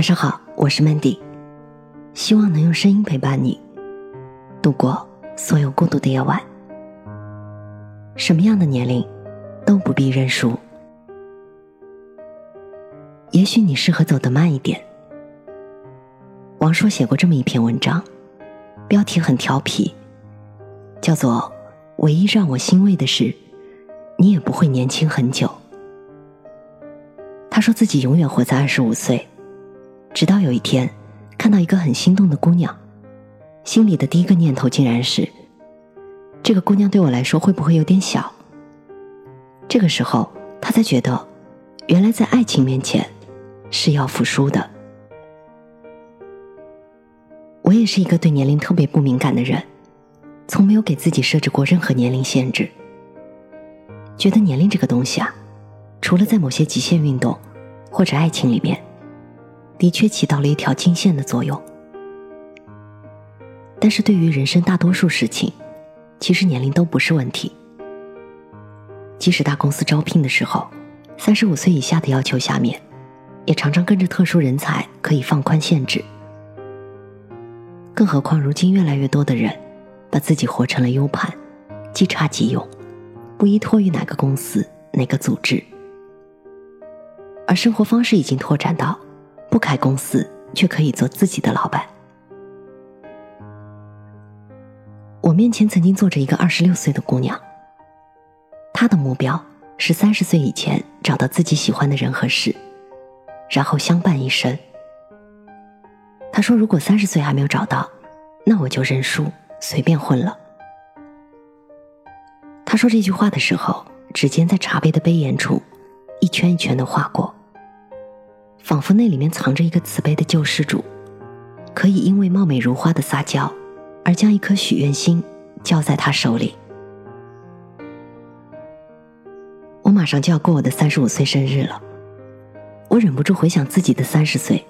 晚上好，我是 Mandy，希望能用声音陪伴你度过所有孤独的夜晚。什么样的年龄都不必认输，也许你适合走得慢一点。王朔写过这么一篇文章，标题很调皮，叫做“唯一让我欣慰的是，你也不会年轻很久。”他说自己永远活在二十五岁。直到有一天，看到一个很心动的姑娘，心里的第一个念头竟然是：这个姑娘对我来说会不会有点小？这个时候，他才觉得，原来在爱情面前，是要服输的。我也是一个对年龄特别不敏感的人，从没有给自己设置过任何年龄限制。觉得年龄这个东西啊，除了在某些极限运动或者爱情里面。的确起到了一条金线的作用，但是对于人生大多数事情，其实年龄都不是问题。即使大公司招聘的时候，三十五岁以下的要求下面，也常常跟着特殊人才可以放宽限制。更何况如今越来越多的人，把自己活成了 U 盘，即插即用，不依托于哪个公司、哪个组织，而生活方式已经拓展到。不开公司，却可以做自己的老板。我面前曾经坐着一个二十六岁的姑娘，她的目标是三十岁以前找到自己喜欢的人和事，然后相伴一生。她说：“如果三十岁还没有找到，那我就认输，随便混了。”她说这句话的时候，指尖在茶杯的杯沿处一圈一圈的划过。仿佛那里面藏着一个慈悲的救世主，可以因为貌美如花的撒娇，而将一颗许愿心交在他手里。我马上就要过我的三十五岁生日了，我忍不住回想自己的三十岁。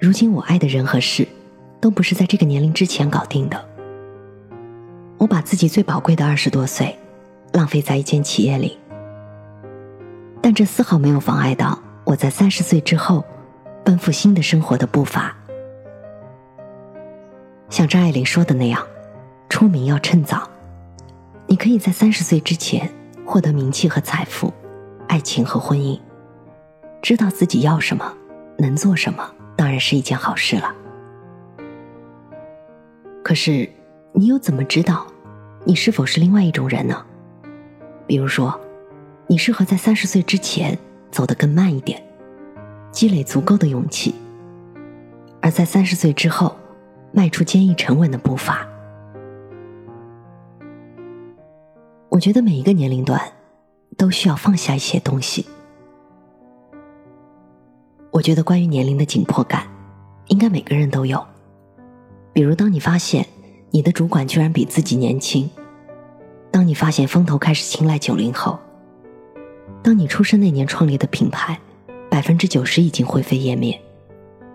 如今我爱的人和事，都不是在这个年龄之前搞定的。我把自己最宝贵的二十多岁，浪费在一间企业里，但这丝毫没有妨碍到。我在三十岁之后，奔赴新的生活的步伐。像张爱玲说的那样，出名要趁早。你可以在三十岁之前获得名气和财富，爱情和婚姻。知道自己要什么，能做什么，当然是一件好事了。可是，你又怎么知道，你是否是另外一种人呢？比如说，你适合在三十岁之前。走得更慢一点，积累足够的勇气，而在三十岁之后，迈出坚毅沉稳的步伐。我觉得每一个年龄段都需要放下一些东西。我觉得关于年龄的紧迫感，应该每个人都有。比如，当你发现你的主管居然比自己年轻，当你发现风投开始青睐九零后。当你出生那年创立的品牌，百分之九十已经灰飞烟灭，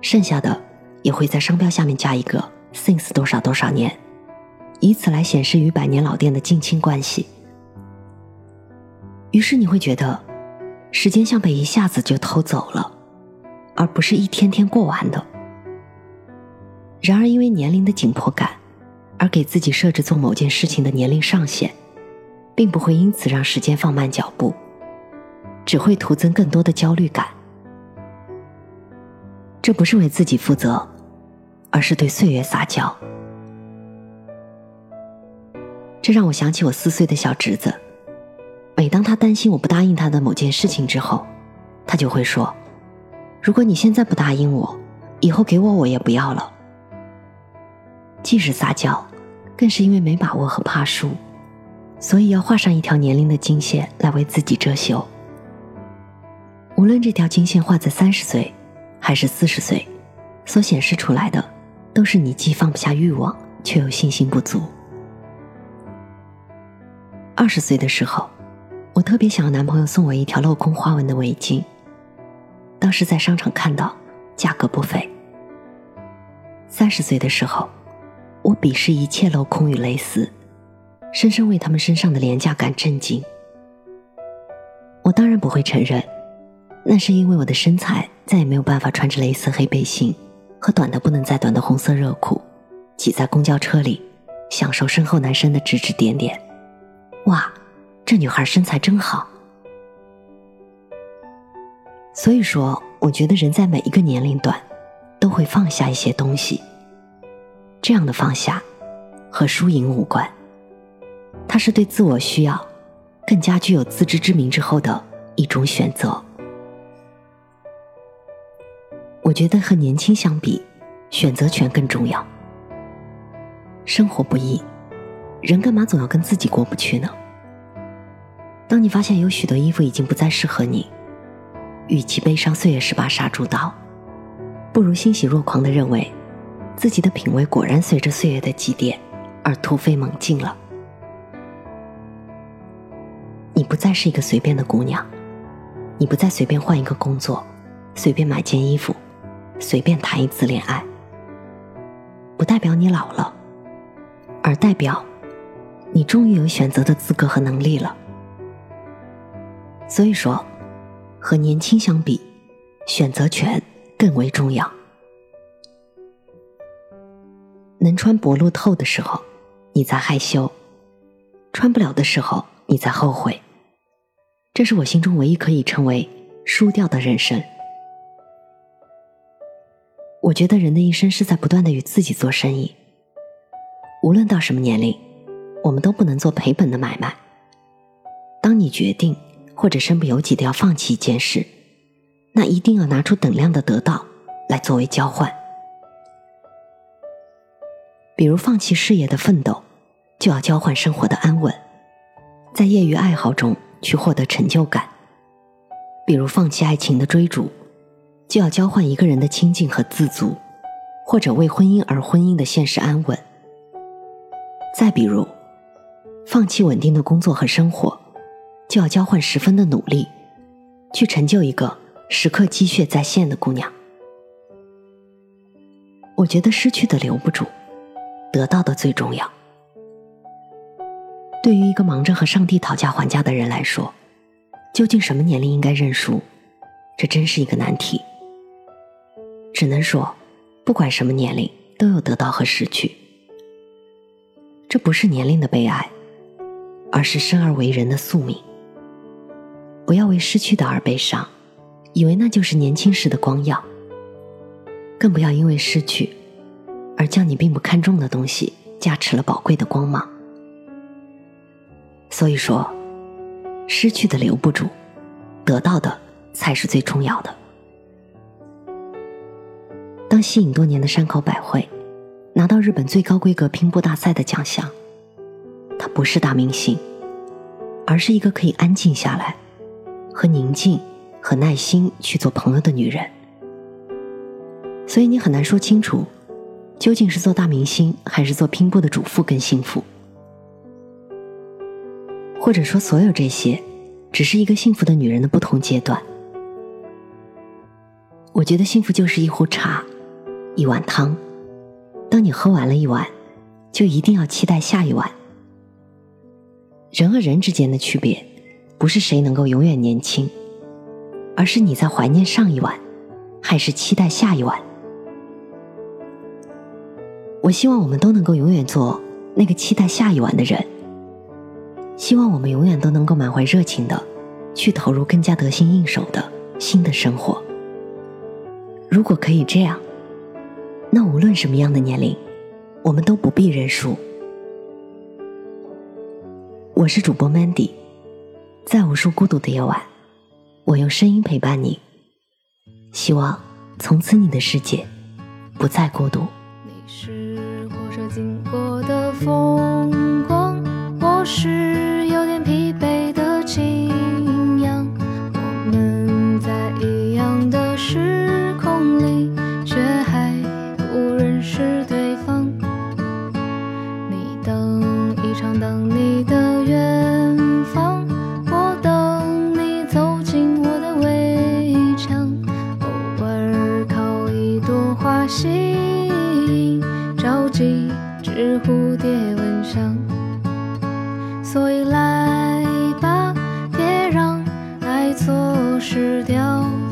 剩下的也会在商标下面加一个 since 多少多少年，以此来显示与百年老店的近亲关系。于是你会觉得，时间像被一下子就偷走了，而不是一天天过完的。然而，因为年龄的紧迫感，而给自己设置做某件事情的年龄上限，并不会因此让时间放慢脚步。只会徒增更多的焦虑感。这不是为自己负责，而是对岁月撒娇。这让我想起我四岁的小侄子，每当他担心我不答应他的某件事情之后，他就会说：“如果你现在不答应我，以后给我我也不要了。”既是撒娇，更是因为没把握和怕输，所以要画上一条年龄的金线来为自己遮羞。无论这条金线画在三十岁，还是四十岁，所显示出来的，都是你既放不下欲望，却又信心不足。二十岁的时候，我特别想要男朋友送我一条镂空花纹的围巾。当时在商场看到，价格不菲。三十岁的时候，我鄙视一切镂空与蕾丝，深深为他们身上的廉价感震惊。我当然不会承认。那是因为我的身材再也没有办法穿着蕾丝黑背心和短的不能再短的红色热裤，挤在公交车里，享受身后男生的指指点点。哇，这女孩身材真好。所以说，我觉得人在每一个年龄段，都会放下一些东西。这样的放下，和输赢无关，它是对自我需要更加具有自知之明之后的一种选择。我觉得和年轻相比，选择权更重要。生活不易，人干嘛总要跟自己过不去呢？当你发现有许多衣服已经不再适合你。与其悲伤岁月是把杀猪刀，不如欣喜若狂的认为，自己的品味果然随着岁月的积淀而突飞猛进了。你不再是一个随便的姑娘，你不再随便换一个工作，随便买件衣服，随便谈一次恋爱。不代表你老了，而代表你终于有选择的资格和能力了。所以说。和年轻相比，选择权更为重要。能穿薄露透的时候，你在害羞；穿不了的时候，你在后悔。这是我心中唯一可以称为输掉的人生。我觉得人的一生是在不断的与自己做生意。无论到什么年龄，我们都不能做赔本的买卖。当你决定。或者身不由己的要放弃一件事，那一定要拿出等量的得到来作为交换。比如放弃事业的奋斗，就要交换生活的安稳，在业余爱好中去获得成就感；比如放弃爱情的追逐，就要交换一个人的清静和自足，或者为婚姻而婚姻的现实安稳。再比如，放弃稳定的工作和生活。就要交换十分的努力，去成就一个时刻积血在线的姑娘。我觉得失去的留不住，得到的最重要。对于一个忙着和上帝讨价还价的人来说，究竟什么年龄应该认输？这真是一个难题。只能说，不管什么年龄，都有得到和失去。这不是年龄的悲哀，而是生而为人的宿命。不要为失去的而悲伤，以为那就是年轻时的光耀。更不要因为失去，而将你并不看重的东西加持了宝贵的光芒。所以说，失去的留不住，得到的才是最重要的。当吸引多年的山口百惠拿到日本最高规格拼搏大赛的奖项，她不是大明星，而是一个可以安静下来。和宁静和耐心去做朋友的女人，所以你很难说清楚，究竟是做大明星还是做拼搏的主妇更幸福，或者说所有这些，只是一个幸福的女人的不同阶段。我觉得幸福就是一壶茶，一碗汤，当你喝完了一碗，就一定要期待下一碗。人和人之间的区别。不是谁能够永远年轻，而是你在怀念上一碗，还是期待下一碗。我希望我们都能够永远做那个期待下一碗的人。希望我们永远都能够满怀热情的去投入更加得心应手的新的生活。如果可以这样，那无论什么样的年龄，我们都不必认输。我是主播 Mandy。在无数孤独的夜晚，我用声音陪伴你。希望从此你的世界不再孤独。你是火车经过的风光，我是一只蝴蝶闻香，所以来吧，别让爱错失掉。